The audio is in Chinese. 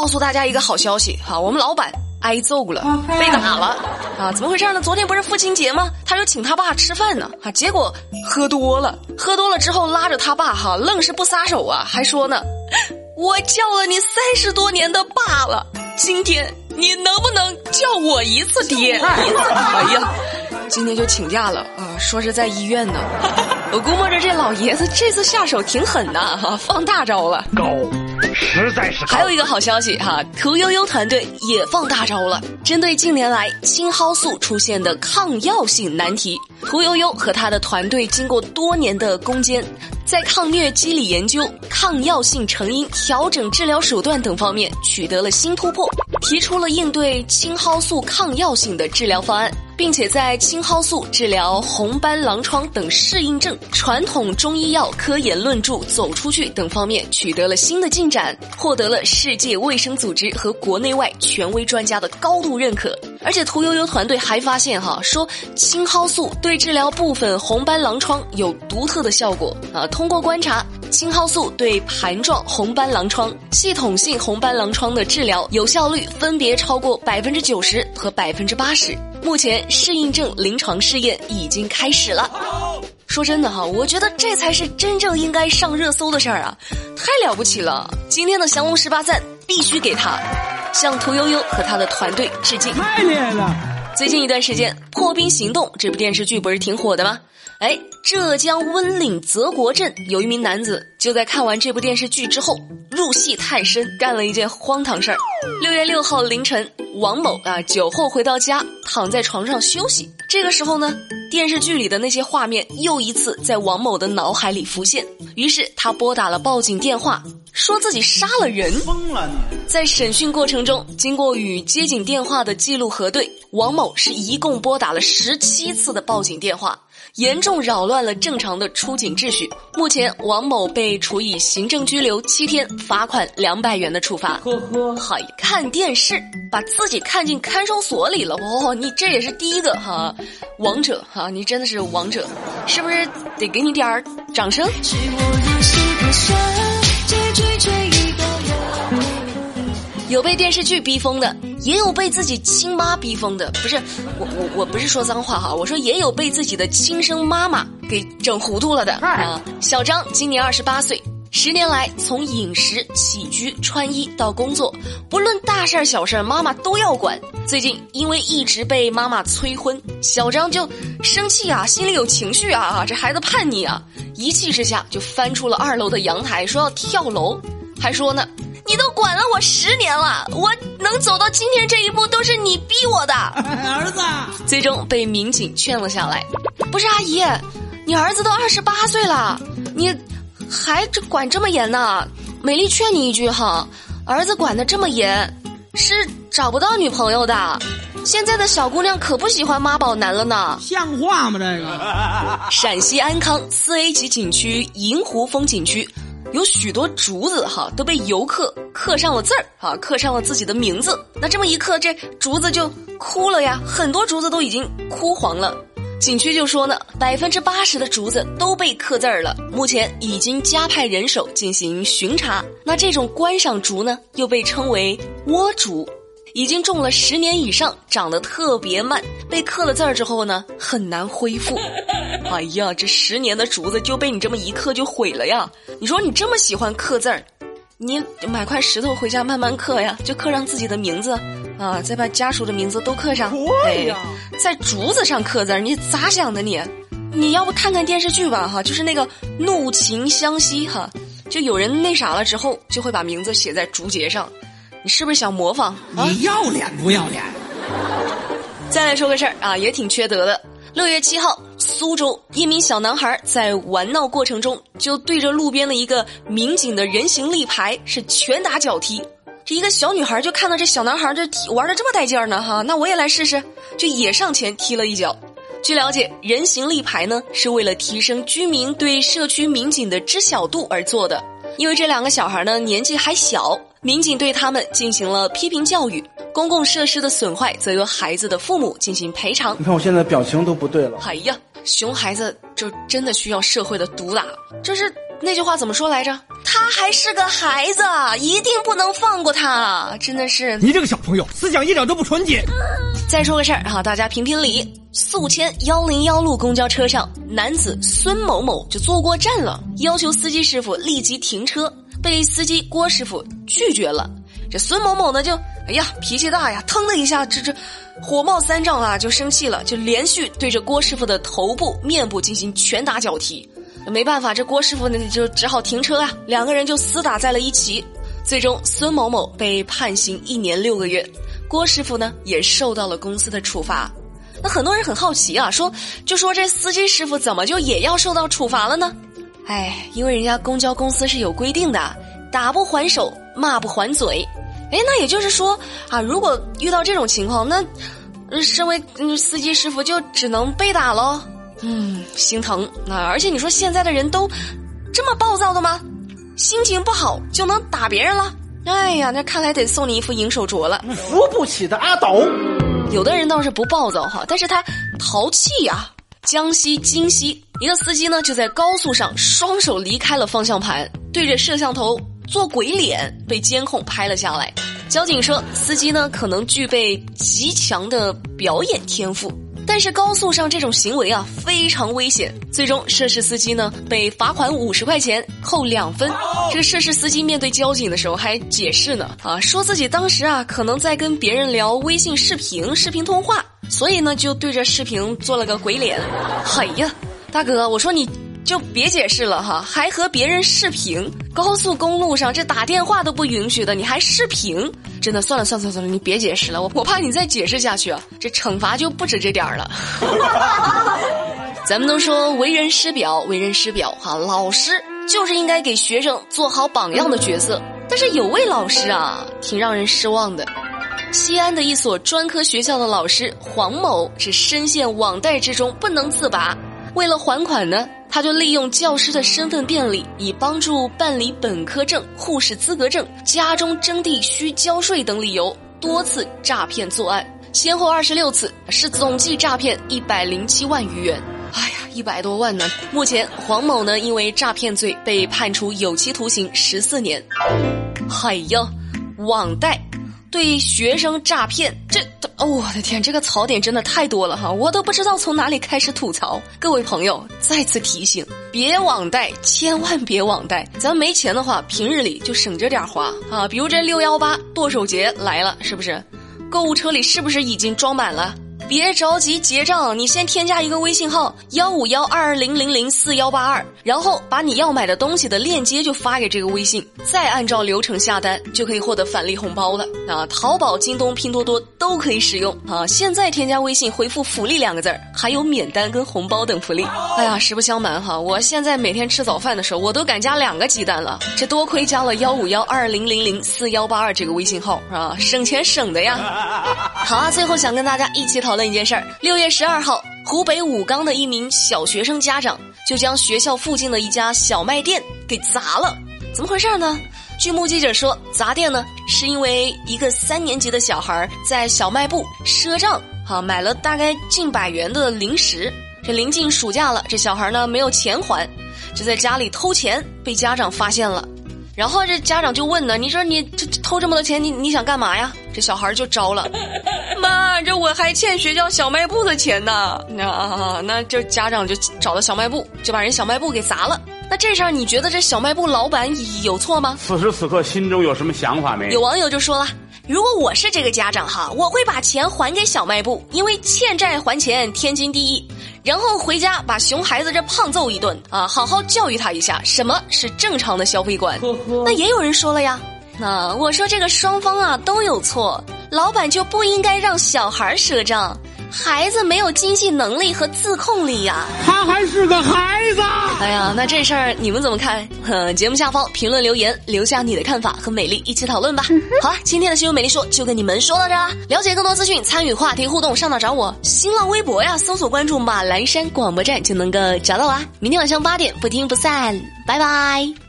告诉大家一个好消息哈，我们老板挨揍了，被打了啊！怎么回事呢？昨天不是父亲节吗？他就请他爸吃饭呢，啊，结果喝多了，喝多了之后拉着他爸哈，愣是不撒手啊，还说呢，我叫了你三十多年的爸了，今天你能不能叫我一次爹？哎呀！今天就请假了啊，说是在医院呢。我估摸着这老爷子这次下手挺狠的哈，放大招了。高，实在是。还有一个好消息哈，屠呦呦团队也放大招了。针对近年来青蒿素出现的抗药性难题，屠呦呦和她的团队经过多年的攻坚，在抗疟机理研究、抗药性成因、调整治疗手段等方面取得了新突破，提出了应对青蒿素抗药性的治疗方案。并且在青蒿素治疗红斑狼疮等适应症、传统中医药科研论著走出去等方面取得了新的进展，获得了世界卫生组织和国内外权威专家的高度认可。而且屠呦呦团队还发现哈，说青蒿素对治疗部分红斑狼疮有独特的效果啊。通过观察，青蒿素对盘状红斑狼疮、系统性红斑狼疮的治疗有效率分别超过百分之九十和百分之八十。目前适应症临床试验已经开始了。说真的哈，我觉得这才是真正应该上热搜的事儿啊，太了不起了！今天的降龙十八赞必须给他，向屠呦呦和他的团队致敬。太厉害了！最近一段时间，《破冰行动》这部电视剧不是挺火的吗？哎，浙江温岭泽国镇有一名男子，就在看完这部电视剧之后，入戏太深，干了一件荒唐事儿。六月六号凌晨。王某啊，酒后回到家，躺在床上休息。这个时候呢，电视剧里的那些画面又一次在王某的脑海里浮现。于是他拨打了报警电话，说自己杀了人。疯了你！在审讯过程中，经过与接警电话的记录核对，王某是一共拨打了十七次的报警电话。严重扰乱了正常的出警秩序。目前，王某被处以行政拘留七天、罚款两百元的处罚。呵呵，嗨，看电视把自己看进看守所里了哦，你这也是第一个哈，王者哈，你真的是王者，是不是得给你点儿掌声？有被电视剧逼疯的，也有被自己亲妈逼疯的。不是我我我不是说脏话哈，我说也有被自己的亲生妈妈给整糊涂了的啊。小张今年二十八岁，十年来从饮食起居穿衣到工作，不论大事儿小事儿，妈妈都要管。最近因为一直被妈妈催婚，小张就生气啊，心里有情绪啊啊，这孩子叛逆啊，一气之下就翻出了二楼的阳台，说要跳楼，还说呢。你都管了我十年了，我能走到今天这一步都是你逼我的。儿子最终被民警劝了下来。不是阿姨，你儿子都二十八岁了，你还这管这么严呢？美丽劝你一句哈，儿子管的这么严，是找不到女朋友的。现在的小姑娘可不喜欢妈宝男了呢。像话吗？这个。陕西安康四 A 级景区银湖风景区。有许多竹子哈都被游客刻上了字儿啊，刻上了自己的名字。那这么一刻，这竹子就枯了呀，很多竹子都已经枯黄了。景区就说呢，百分之八十的竹子都被刻字儿了，目前已经加派人手进行巡查。那这种观赏竹呢，又被称为倭竹。已经种了十年以上，长得特别慢，被刻了字儿之后呢，很难恢复。哎呀，这十年的竹子就被你这么一刻就毁了呀！你说你这么喜欢刻字儿，你买块石头回家慢慢刻呀，就刻上自己的名字啊，再把家属的名字都刻上。对哎，在竹子上刻字，你咋想的你？你要不看看电视剧吧哈，就是那个《怒晴湘西》哈，就有人那啥了之后，就会把名字写在竹节上。你是不是想模仿？你要脸不要脸？再来说个事儿啊，也挺缺德的。六月七号，苏州一名小男孩在玩闹过程中，就对着路边的一个民警的人形立牌是拳打脚踢。这一个小女孩就看到这小男孩这玩的这么带劲儿呢，哈，那我也来试试，就也上前踢了一脚。据了解，人形立牌呢是为了提升居民对社区民警的知晓度而做的。因为这两个小孩呢年纪还小，民警对他们进行了批评教育。公共设施的损坏则由孩子的父母进行赔偿。你看我现在表情都不对了。哎呀，熊孩子就真的需要社会的毒打。这是那句话怎么说来着？他还是个孩子，一定不能放过他。真的是你这个小朋友，思想一点都不纯洁。再说个事儿哈，大家评评理。宿迁幺零幺路公交车上，男子孙某某就坐过站了，要求司机师傅立即停车，被司机郭师傅拒绝了。这孙某某呢，就哎呀脾气大呀，腾的一下，这这火冒三丈啊，就生气了，就连续对着郭师傅的头部、面部进行拳打脚踢。没办法，这郭师傅呢就只好停车啊，两个人就厮打在了一起。最终，孙某某被判刑一年六个月，郭师傅呢也受到了公司的处罚。那很多人很好奇啊，说就说这司机师傅怎么就也要受到处罚了呢？哎，因为人家公交公司是有规定的，打不还手，骂不还嘴。哎，那也就是说啊，如果遇到这种情况，那身为司机师傅就只能被打喽。嗯，心疼。那而且你说现在的人都这么暴躁的吗？心情不好就能打别人了？哎呀，那看来得送你一副银手镯了。扶不起的阿斗。有的人倒是不暴躁哈，但是他淘气呀。江西金溪一个司机呢，就在高速上双手离开了方向盘，对着摄像头做鬼脸，被监控拍了下来。交警说，司机呢可能具备极强的表演天赋。但是高速上这种行为啊非常危险，最终涉事司机呢被罚款五十块钱，扣两分。这个涉事司机面对交警的时候还解释呢，啊，说自己当时啊可能在跟别人聊微信视频、视频通话，所以呢就对着视频做了个鬼脸。哎呀，大哥，我说你。就别解释了哈，还和别人视频，高速公路上这打电话都不允许的，你还视频？真的，算了算了算了，你别解释了，我我怕你再解释下去啊，这惩罚就不止这点儿了。咱们都说为人师表，为人师表哈，老师就是应该给学生做好榜样的角色。但是有位老师啊，挺让人失望的。西安的一所专科学校的老师黄某是深陷网贷之中不能自拔，为了还款呢。他就利用教师的身份便利，以帮助办理本科证、护士资格证、家中征地需交税等理由，多次诈骗作案，先后二十六次，是总计诈骗一百零七万余元。哎呀，一百多万呢！目前黄某呢，因为诈骗罪被判处有期徒刑十四年。哎呀，网贷。对学生诈骗，这哦，我的天，这个槽点真的太多了哈，我都不知道从哪里开始吐槽。各位朋友，再次提醒，别网贷，千万别网贷。咱没钱的话，平日里就省着点花啊。比如这六幺八剁手节来了，是不是？购物车里是不是已经装满了？别着急结账，你先添加一个微信号幺五幺二二零零零四幺八二，然后把你要买的东西的链接就发给这个微信，再按照流程下单，就可以获得返利红包了。啊，淘宝、京东、拼多多都可以使用啊！现在添加微信回复“福利”两个字儿，还有免单跟红包等福利。哎呀，实不相瞒哈，我现在每天吃早饭的时候，我都敢加两个鸡蛋了。这多亏加了幺五幺二二零零零四幺八二这个微信号啊，省钱省的呀。好啊，最后想跟大家一起讨。问一件事儿，六月十二号，湖北武钢的一名小学生家长就将学校附近的一家小卖店给砸了，怎么回事呢？据目击者说，砸店呢是因为一个三年级的小孩在小卖部赊账，哈，买了大概近百元的零食。这临近暑假了，这小孩呢没有钱还，就在家里偷钱，被家长发现了。然后这家长就问呢：“你说你这偷这么多钱，你你想干嘛呀？”这小孩就招了：“ 妈，这我还欠学校小卖部的钱呢。”那那这家长就找到小卖部，就把人小卖部给砸了。那这事儿你觉得这小卖部老板有错吗？此时此刻心中有什么想法没？有网友就说了：“如果我是这个家长哈，我会把钱还给小卖部，因为欠债还钱天经地义。”然后回家把熊孩子这胖揍一顿啊，好好教育他一下什么是正常的消费观。那也有人说了呀，那我说这个双方啊都有错，老板就不应该让小孩赊账。孩子没有经济能力和自控力呀，他还是个孩子。哎呀，那这事儿你们怎么看？哼，节目下方评论留言，留下你的看法和美丽一起讨论吧。好了，今天的新闻美丽说就跟你们说到这啦。了解更多资讯，参与话题互动，上哪找我？新浪微博呀，搜索关注马栏山广播站就能够找到我。明天晚上八点不听不散，拜拜。